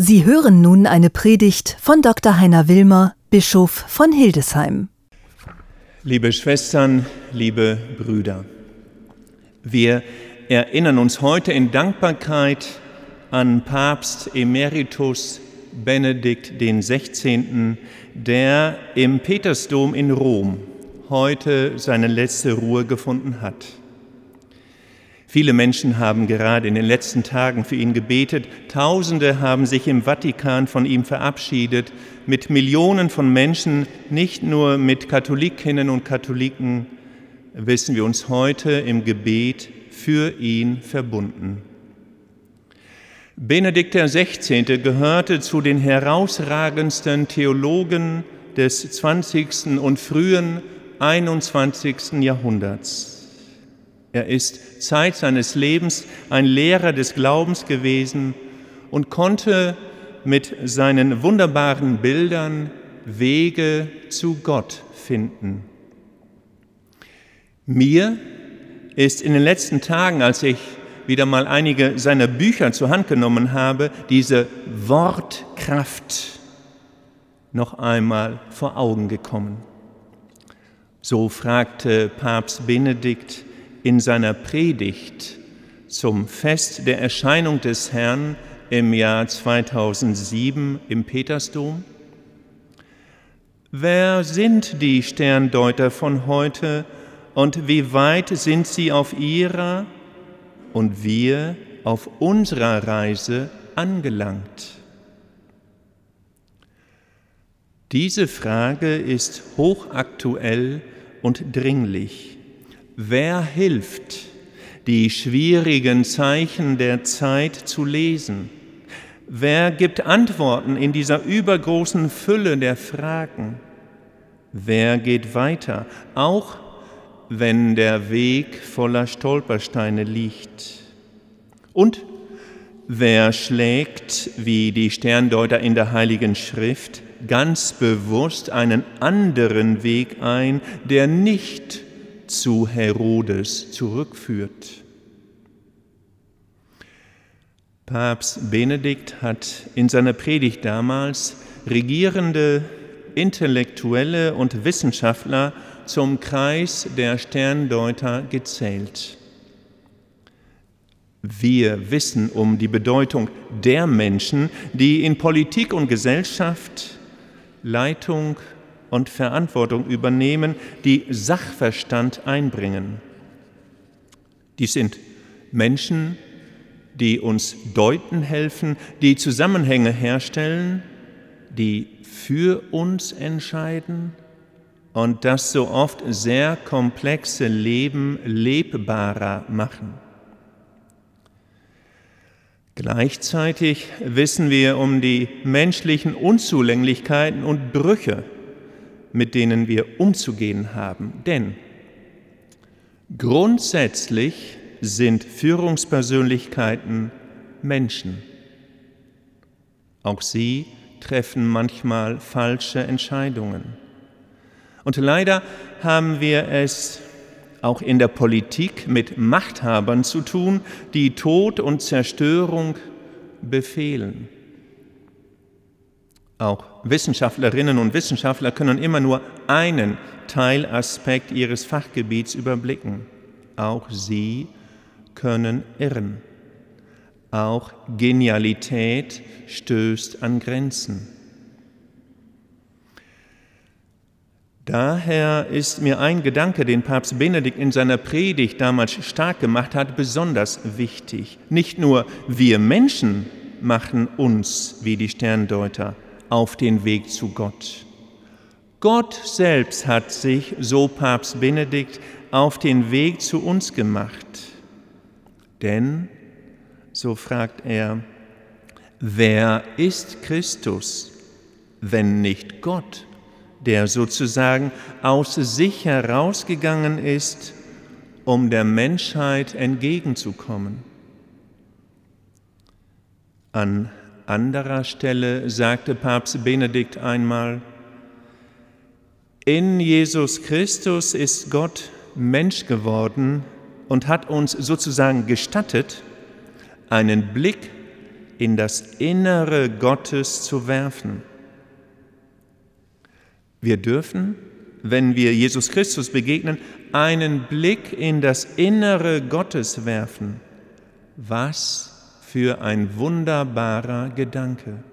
Sie hören nun eine Predigt von Dr. Heiner Wilmer, Bischof von Hildesheim. Liebe Schwestern, liebe Brüder, wir erinnern uns heute in Dankbarkeit an Papst Emeritus Benedikt XVI., der im Petersdom in Rom heute seine letzte Ruhe gefunden hat. Viele Menschen haben gerade in den letzten Tagen für ihn gebetet. Tausende haben sich im Vatikan von ihm verabschiedet. Mit Millionen von Menschen, nicht nur mit Katholikinnen und Katholiken, wissen wir uns heute im Gebet für ihn verbunden. Benedikt XVI. gehörte zu den herausragendsten Theologen des 20. und frühen 21. Jahrhunderts. Er ist Zeit seines Lebens ein Lehrer des Glaubens gewesen und konnte mit seinen wunderbaren Bildern Wege zu Gott finden. Mir ist in den letzten Tagen, als ich wieder mal einige seiner Bücher zur Hand genommen habe, diese Wortkraft noch einmal vor Augen gekommen. So fragte Papst Benedikt in seiner Predigt zum Fest der Erscheinung des Herrn im Jahr 2007 im Petersdom? Wer sind die Sterndeuter von heute und wie weit sind sie auf ihrer und wir auf unserer Reise angelangt? Diese Frage ist hochaktuell und dringlich. Wer hilft, die schwierigen Zeichen der Zeit zu lesen? Wer gibt Antworten in dieser übergroßen Fülle der Fragen? Wer geht weiter, auch wenn der Weg voller Stolpersteine liegt? Und wer schlägt, wie die Sterndeuter in der Heiligen Schrift, ganz bewusst einen anderen Weg ein, der nicht zu Herodes zurückführt. Papst Benedikt hat in seiner Predigt damals regierende Intellektuelle und Wissenschaftler zum Kreis der Sterndeuter gezählt. Wir wissen um die Bedeutung der Menschen, die in Politik und Gesellschaft Leitung und Verantwortung übernehmen, die Sachverstand einbringen. Dies sind Menschen, die uns deuten helfen, die Zusammenhänge herstellen, die für uns entscheiden und das so oft sehr komplexe Leben lebbarer machen. Gleichzeitig wissen wir um die menschlichen Unzulänglichkeiten und Brüche, mit denen wir umzugehen haben. Denn grundsätzlich sind Führungspersönlichkeiten Menschen. Auch sie treffen manchmal falsche Entscheidungen. Und leider haben wir es auch in der Politik mit Machthabern zu tun, die Tod und Zerstörung befehlen. Auch Wissenschaftlerinnen und Wissenschaftler können immer nur einen Teilaspekt ihres Fachgebiets überblicken. Auch sie können irren. Auch Genialität stößt an Grenzen. Daher ist mir ein Gedanke, den Papst Benedikt in seiner Predigt damals stark gemacht hat, besonders wichtig. Nicht nur wir Menschen machen uns wie die Sterndeuter, auf den Weg zu Gott. Gott selbst hat sich, so Papst Benedikt, auf den Weg zu uns gemacht. Denn, so fragt er, wer ist Christus, wenn nicht Gott, der sozusagen aus sich herausgegangen ist, um der Menschheit entgegenzukommen? An anderer Stelle sagte Papst Benedikt einmal, in Jesus Christus ist Gott Mensch geworden und hat uns sozusagen gestattet, einen Blick in das Innere Gottes zu werfen. Wir dürfen, wenn wir Jesus Christus begegnen, einen Blick in das Innere Gottes werfen. Was für ein wunderbarer Gedanke.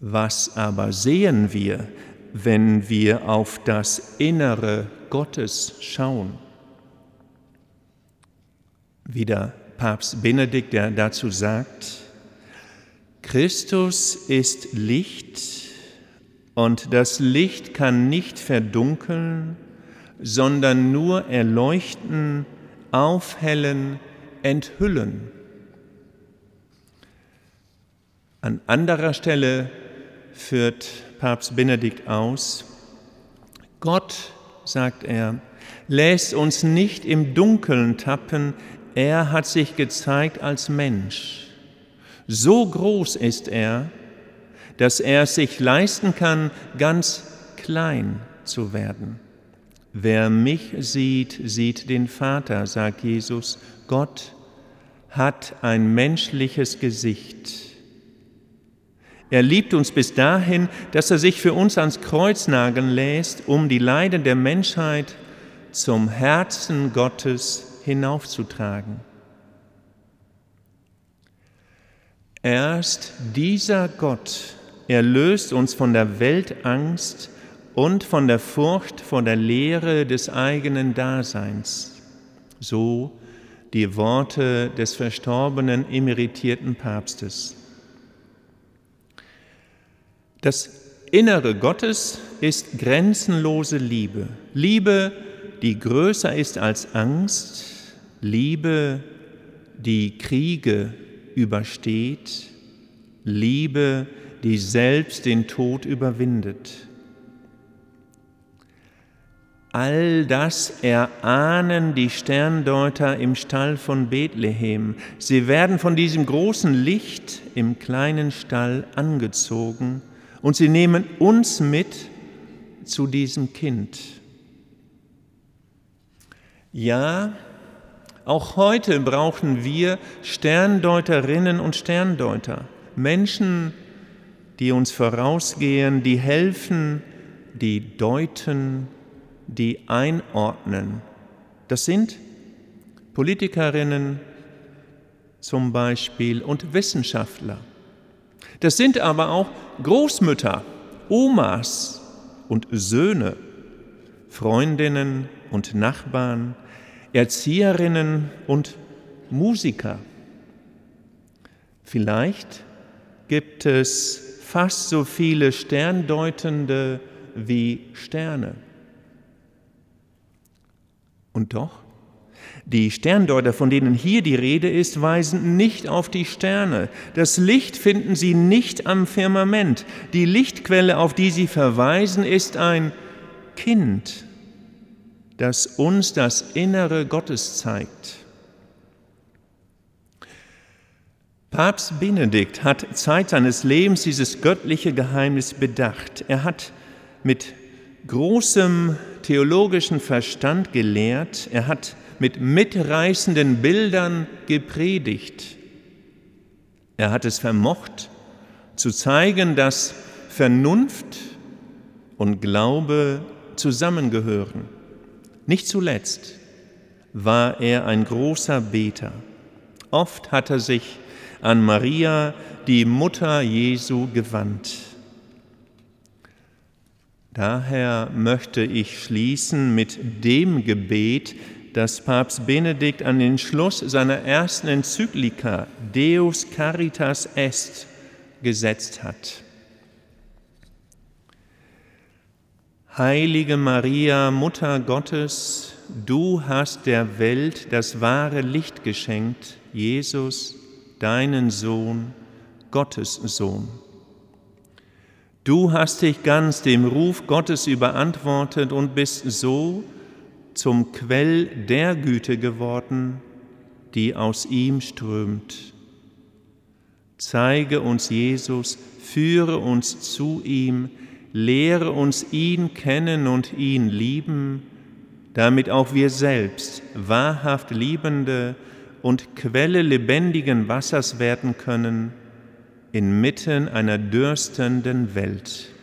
Was aber sehen wir, wenn wir auf das Innere Gottes schauen? Wieder Papst Benedikt, der dazu sagt, Christus ist Licht und das Licht kann nicht verdunkeln, sondern nur erleuchten, aufhellen, enthüllen. An anderer Stelle führt Papst Benedikt aus, Gott, sagt er, lässt uns nicht im Dunkeln tappen, er hat sich gezeigt als Mensch. So groß ist er, dass er es sich leisten kann, ganz klein zu werden. Wer mich sieht, sieht den Vater, sagt Jesus. Gott hat ein menschliches Gesicht. Er liebt uns bis dahin, dass er sich für uns ans Kreuz nageln lässt, um die Leiden der Menschheit zum Herzen Gottes hinaufzutragen. Erst dieser Gott erlöst uns von der Weltangst und von der Furcht vor der Lehre des eigenen Daseins. So die Worte des verstorbenen emeritierten Papstes. Das Innere Gottes ist grenzenlose Liebe. Liebe, die größer ist als Angst. Liebe, die Kriege übersteht. Liebe, die selbst den Tod überwindet. All das erahnen die Sterndeuter im Stall von Bethlehem. Sie werden von diesem großen Licht im kleinen Stall angezogen und sie nehmen uns mit zu diesem Kind. Ja, auch heute brauchen wir Sterndeuterinnen und Sterndeuter, Menschen, die uns vorausgehen, die helfen, die deuten, die einordnen. Das sind Politikerinnen zum Beispiel und Wissenschaftler. Das sind aber auch Großmütter, Omas und Söhne, Freundinnen und Nachbarn, Erzieherinnen und Musiker. Vielleicht gibt es fast so viele Sterndeutende wie Sterne. Und doch die Sterndeuter, von denen hier die Rede ist, weisen nicht auf die Sterne. Das Licht finden sie nicht am Firmament. Die Lichtquelle, auf die sie verweisen, ist ein Kind, das uns das Innere Gottes zeigt. Papst Benedikt hat Zeit seines Lebens dieses göttliche Geheimnis bedacht. Er hat mit großem theologischen Verstand gelehrt, er hat mit mitreißenden Bildern gepredigt. Er hat es vermocht zu zeigen, dass Vernunft und Glaube zusammengehören. Nicht zuletzt war er ein großer Beter. Oft hat er sich an Maria, die Mutter Jesu, gewandt. Daher möchte ich schließen mit dem Gebet, das Papst Benedikt an den Schluss seiner ersten Enzyklika Deus Caritas Est gesetzt hat. Heilige Maria, Mutter Gottes, du hast der Welt das wahre Licht geschenkt, Jesus, deinen Sohn, Gottes Sohn. Du hast dich ganz dem Ruf Gottes überantwortet und bist so zum Quell der Güte geworden, die aus ihm strömt. Zeige uns Jesus, führe uns zu ihm, lehre uns ihn kennen und ihn lieben, damit auch wir selbst wahrhaft liebende und Quelle lebendigen Wassers werden können inmitten einer dürstenden Welt.